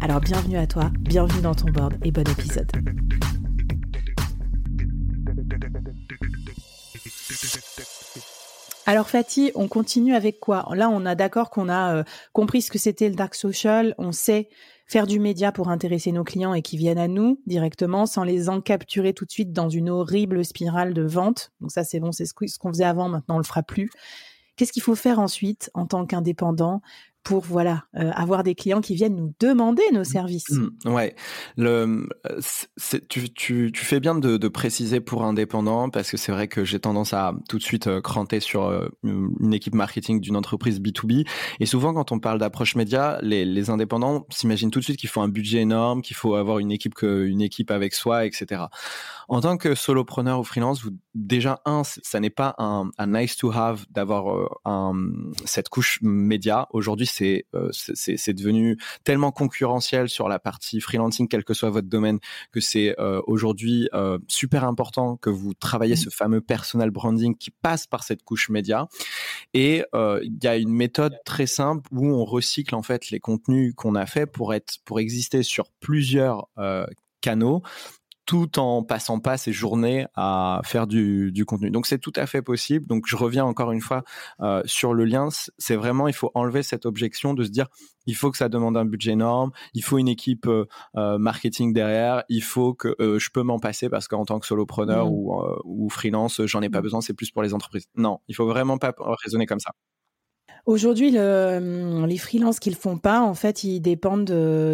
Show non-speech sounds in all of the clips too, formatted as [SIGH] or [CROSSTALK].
Alors bienvenue à toi, bienvenue dans ton board et bon épisode. Alors Fatih, on continue avec quoi? Là, on a d'accord qu'on a euh, compris ce que c'était le dark social, on sait faire du média pour intéresser nos clients et qui viennent à nous directement sans les encapturer tout de suite dans une horrible spirale de vente. Donc ça, c'est bon, c'est ce qu'on faisait avant, maintenant on le fera plus. Qu'est-ce qu'il faut faire ensuite en tant qu'indépendant? Pour voilà euh, avoir des clients qui viennent nous demander nos services. Mmh, ouais, le, tu, tu, tu, fais bien de, préciser pour indépendant parce que c'est vrai que j'ai tendance à tout de suite euh, cranter sur euh, une équipe marketing d'une entreprise B2B et souvent quand on parle d'approche média, les, indépendants s'imaginent tout de suite qu'il faut un budget énorme, qu'il faut avoir une équipe une équipe avec soi, etc. En tant que solopreneur ou freelance, vous, déjà un, ça n'est pas un, un, nice to have d'avoir un, cette couche média. Aujourd'hui, euh, c'est devenu tellement concurrentiel sur la partie freelancing, quel que soit votre domaine, que c'est euh, aujourd'hui euh, super important que vous travaillez mmh. ce fameux personal branding qui passe par cette couche média. Et il y a une méthode très simple où on recycle en fait les contenus qu'on a fait pour être pour exister sur plusieurs canaux tout en passant pas ses journées à faire du, du contenu. Donc c'est tout à fait possible. Donc je reviens encore une fois euh, sur le lien. C'est vraiment, il faut enlever cette objection de se dire, il faut que ça demande un budget énorme, il faut une équipe euh, euh marketing derrière, il faut que euh, je peux m'en passer parce qu'en tant que solopreneur mmh. ou, euh, ou freelance, j'en ai pas mmh. besoin, c'est plus pour les entreprises. Non, il faut vraiment pas raisonner comme ça. Aujourd'hui, le, les freelances qu'ils font pas, en fait, ils dépendent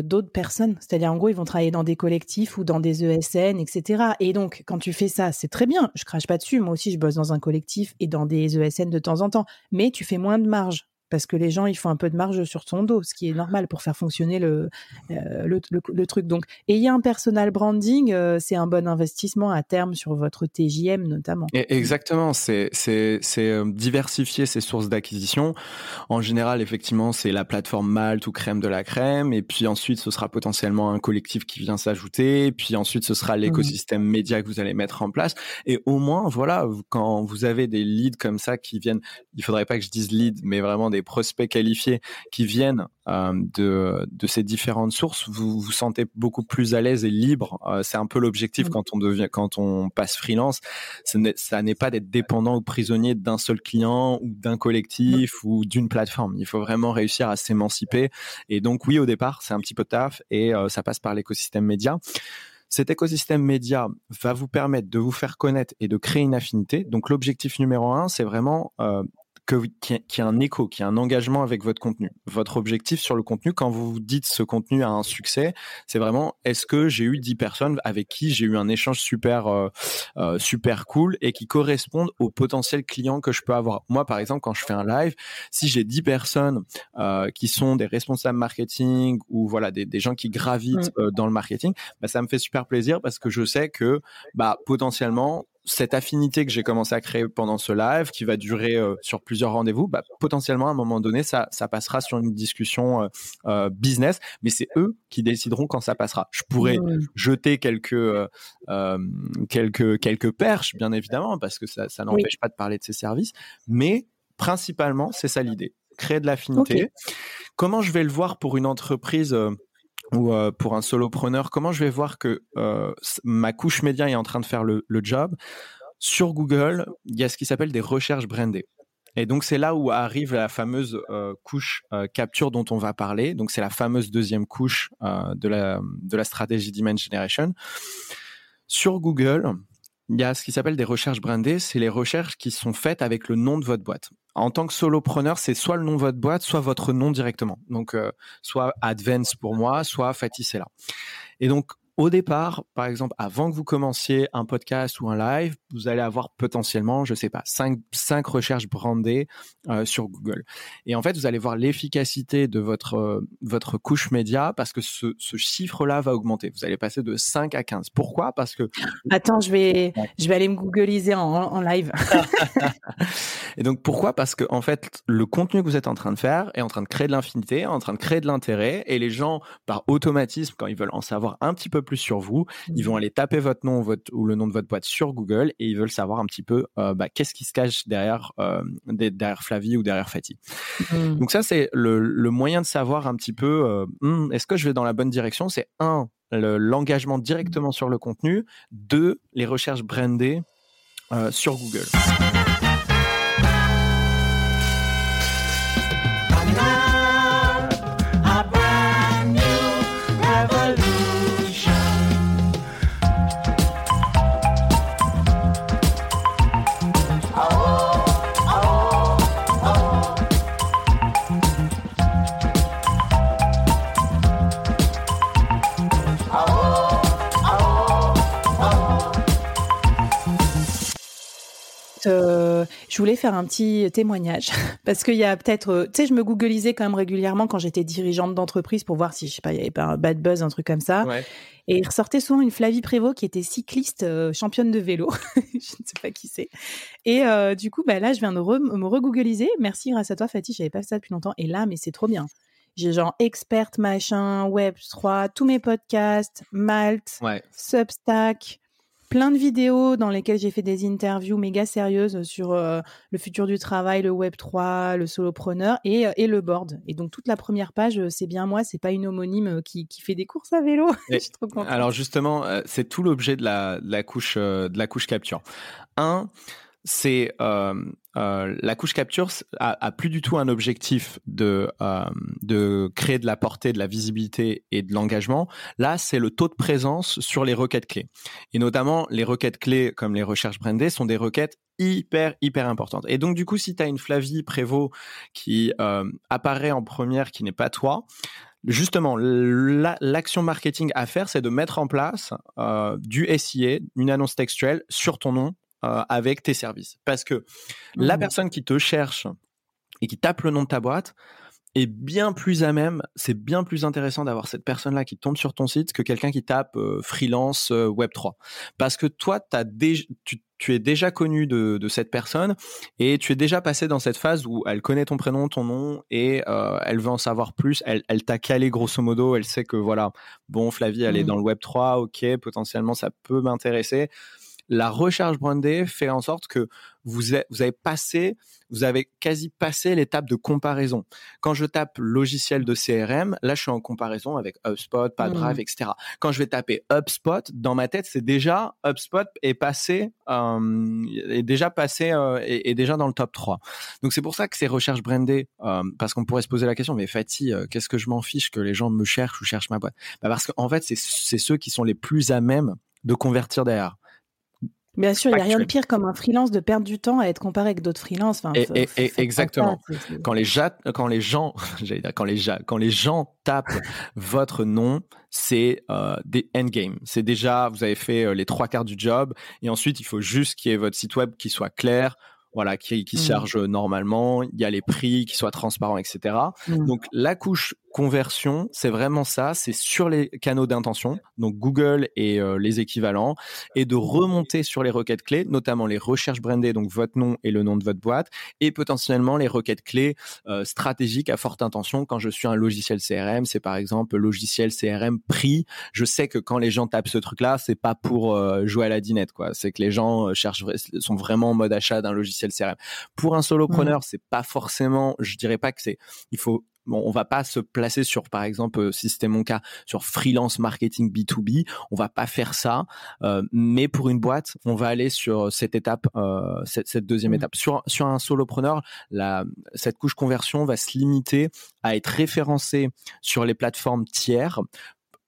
d'autres personnes. C'est-à-dire, en gros, ils vont travailler dans des collectifs ou dans des ESN, etc. Et donc, quand tu fais ça, c'est très bien. Je crache pas dessus. Moi aussi, je bosse dans un collectif et dans des ESN de temps en temps. Mais tu fais moins de marge parce que les gens ils font un peu de marge sur ton dos, ce qui est normal pour faire fonctionner le, euh, le, truc. Donc, ayez un personal branding, euh, c'est un bon investissement à terme sur votre TJM notamment. exactement, c'est c'est euh, diversifier ses sources d'acquisition. En général, effectivement, c'est la plateforme Malte ou crème de la crème, et puis ensuite ce sera potentiellement un collectif qui vient s'ajouter, puis ensuite ce sera mmh l'écosystème média que vous allez mettre en place. Et au moins, voilà, quand vous avez des leads comme ça qui viennent, il faudrait pas que je dise lead, mais vraiment des prospects qualifiés qui viennent euh, de, de ces différentes sources, vous vous sentez beaucoup plus à l'aise et libre. Euh, c'est un peu l'objectif mmh. quand on devient, quand on passe freelance. Ça n'est pas d'être dépendant ou prisonnier d'un seul client ou d'un collectif mmh. ou d'une plateforme. Il faut vraiment réussir à s'émanciper. Et donc oui, au départ, c'est un petit peu taf et euh, ça passe par l'écosystème média. Cet écosystème média va vous permettre de vous faire connaître et de créer une affinité. Donc l'objectif numéro un, c'est vraiment euh, qu'il y, ait un écho, qu'il y ait un engagement avec votre contenu. Votre objectif sur le contenu, quand vous dites ce contenu a un succès, c'est vraiment est-ce que j'ai eu 10 personnes avec qui j'ai eu un échange super euh, euh, super cool et qui correspondent au potentiel client que je peux avoir? Moi, par exemple, quand je fais un live, si j'ai 10 personnes euh, qui sont des responsables marketing ou voilà des, des gens qui gravitent mmh. dans le marketing, bah, ça me fait super plaisir parce que je sais que bah, potentiellement cette affinité que j'ai commencé à créer pendant ce live, qui va durer euh, sur plusieurs rendez-vous, bah, potentiellement à un moment donné, ça, ça passera sur une discussion euh, euh business, mais c'est eux qui décideront quand ça passera. Je pourrais jeter quelques euh, quelques quelques perches, bien évidemment, parce que ça, ça n'empêche pas de parler de ces services, mais principalement, c'est ça l'idée, créer de l'affinité. Comment je vais le voir pour une entreprise ou euh, pour un solopreneur, comment je vais voir que euh, ma couche média est en train de faire le, job? Sur Google, il y a ce qui s'appelle des recherches brandées. Et donc c'est là où arrive la fameuse euh, couche capture dont on va parler. Donc c'est la fameuse deuxième couche de la de la stratégie demand generation. Sur Google, il y a ce qui s'appelle des recherches brandées. C'est les recherches qui sont faites avec le nom de votre boîte. En tant que solopreneur, c'est soit le nom de votre boîte, soit votre nom directement. Donc soit Advance pour moi, soit Faticella. Et donc au départ, par exemple, avant que vous commenciez un podcast ou un live, vous allez avoir potentiellement, je sais pas, cinq, cinq recherches brandées euh, sur Google. Et en fait, vous allez voir l'efficacité de votre euh, votre couche média parce que ce, ce chiffre-là va augmenter. Vous allez passer de 5 à 15. Pourquoi? Parce que Attends, je vais je vais aller me googliser en, en live. [LAUGHS] et donc pourquoi? Parce que en fait, le contenu que vous êtes en train de faire est en train de créer de l'infinité, en train de créer de l'intérêt et les gens par automatisme quand ils veulent en savoir un petit peu plus sur vous, ils vont mmh. aller taper votre nom votre, ou le nom de votre boîte sur Google et ils veulent savoir un petit peu euh, bah, qu'est-ce qui se cache derrière, euh, derrière Flavie ou derrière Fatih. Mmh. Donc ça, c'est le, le, moyen de savoir un petit peu, euh, hmm, est-ce que je vais dans la bonne direction? C'est un, l'engagement directement sur le contenu. Deux, les recherches brandées sur Google. Je voulais faire un petit témoignage [LAUGHS] parce qu'il y a peut-être, euh, tu sais, je me googlisais quand même régulièrement quand j'étais dirigeante d'entreprise pour voir si, je sais pas, il y avait pas un bad buzz, un truc comme ça. Et il ressortait souvent une Flavie Prévost qui était cycliste, euh, championne de vélo. [LAUGHS] je ne sais pas qui c'est. Et du coup, bah, là, je viens de me regoogliser. Merci grâce à toi, Fatih. J'avais pas fait ça depuis longtemps. Et là, mais c'est trop bien. J'ai genre experte machin, Web3, tous mes podcasts, Malte, Substack, plein de vidéos dans lesquelles j'ai fait des interviews méga sérieuses sur euh, le futur du travail, le Web 3, le solopreneur et, euh, et le board. Et donc toute la première page, euh, c'est bien moi, c'est pas une homonyme qui, qui, fait des courses à vélo. [LAUGHS] Alors justement, c'est tout l'objet de la, de la couche de la couche capture. Un, c'est euh, euh, la couche capture a, plus du tout un objectif de euh, de créer de la portée, de la visibilité et de l'engagement. Là, c'est le taux de présence sur les requêtes clés. Et notamment, les requêtes clés comme les recherches brandées sont des requêtes hyper hyper importantes. Et donc du coup, si tu as une Flavie Prévost qui apparaît en première, qui n'est pas toi, justement, l'action marketing à faire, c'est de mettre en place du SIA, une annonce textuelle sur ton nom euh, avec tes services. Parce que la mmh. personne qui te cherche et qui tape le nom de ta boîte est bien plus à même, c'est bien plus intéressant d'avoir cette personne-là qui tombe sur ton site que quelqu'un qui tape euh, freelance euh, Web3. Parce que toi, as tu, es déjà connu de, cette personne et tu es déjà passé dans cette phase où elle connaît ton prénom, ton nom et elle veut en savoir plus. Elle, elle t'a calé grosso modo. Elle sait que voilà, bon, Flavie, elle est mmh. dans le Web3, ok, potentiellement ça peut m'intéresser la recherche brandée fait en sorte que vous, avez, passé, vous avez quasi passé l'étape de comparaison. Quand je tape logiciel de CRM, là, je suis en comparaison avec HubSpot, Padrive, mmh. etc. Quand je vais taper HubSpot, dans ma tête, c'est déjà HubSpot est passé, euh, est déjà passé, euh, est, déjà dans le top 3. Donc c'est pour ça que ces recherches brandées, euh, parce qu'on pourrait se poser la question, mais Fatih, qu'est-ce que je m'en fiche que les gens me cherchent ou cherchent ma boîte? Bah Parce qu'en fait, c'est ceux qui sont les plus à même de convertir derrière. Bien sûr, il n'y a rien de pire comme un freelance de perdre du temps à être comparé avec d'autres freelances. Enfin, et, exactement. Quand les, quand les gens, [LAUGHS] j'allais dire, quand les, quand les gens tapent votre nom, c'est euh, des endgames. C'est déjà, vous avez fait euh, les trois quarts du job, et ensuite il faut juste qu'il y ait votre site web qui soit clair, voilà, qui, qui mmh. charge normalement, il y a les prix qui soient transparents, etc. Mmh. Donc la couche conversion, c'est vraiment ça, c'est sur les canaux d'intention, donc Google et euh, les équivalents, et de remonter sur les requêtes clés, notamment les recherches brandées, donc votre nom et le nom de votre boîte, et potentiellement les requêtes clés euh, stratégiques à forte intention. Quand je suis un logiciel CRM, c'est par exemple logiciel CRM prix. Je sais que quand les gens tapent ce truc-là, c'est pas pour euh, jouer à la dinette, quoi. C'est que les gens cherchent, sont vraiment en mode achat d'un logiciel CRM. Pour un solopreneur, mmh. c'est pas forcément, je dirais pas que c'est, il faut bon, on va pas se placer sur, par exemple, si c'était mon cas, sur freelance marketing B2B, on va pas faire ça. mais pour une boîte, on va aller sur cette étape, cette, cette, deuxième mmh. étape. Sur, sur un solopreneur, la, cette couche conversion va se limiter à être référencé sur les plateformes tiers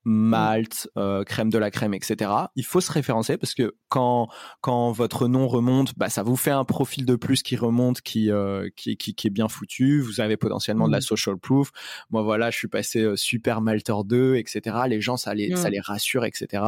Malte, euh, crème de la crème, etc. Il faut se référencer parce que quand quand votre nom remonte, bah ça vous fait un profil de plus qui remonte, qui euh, qui, qui, qui est bien foutu. Vous avez potentiellement de la mmh. social proof. Moi voilà, je suis passé euh, super Malter 2, etc. Les gens ça les ça mmh. les rassure, etc.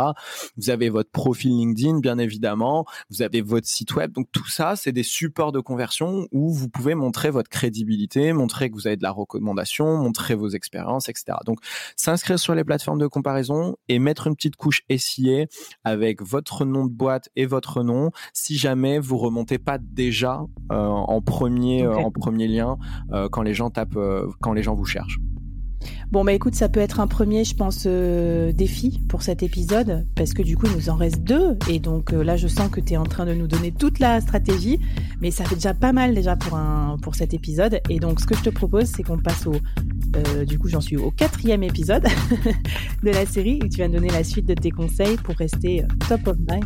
Vous avez votre profil LinkedIn, bien évidemment. Vous avez votre site web. Donc tout ça, c'est des supports de conversion où vous pouvez montrer votre crédibilité, montrer que vous avez de la recommandation, montrer vos expériences, etc. Donc s'inscrire sur les plateformes de comparaison et mettre une petite couche SIA avec votre nom de boîte et votre nom si jamais vous remontez pas déjà euh, en premier euh, en premier lien euh, quand les gens tapent quand les gens vous cherchent. Bon, bah écoute, ça peut être un premier, je pense, euh, défi pour cet épisode, parce que du coup, il nous en reste deux. Et donc euh, là, je sens que tu es en train de nous donner toute la stratégie, mais ça fait déjà pas mal déjà pour, un, pour cet épisode. Et donc, ce que je te propose, c'est qu'on passe au. Euh, du coup, j'en suis au quatrième épisode [LAUGHS] de la série, où tu vas me donner la suite de tes conseils pour rester top of mind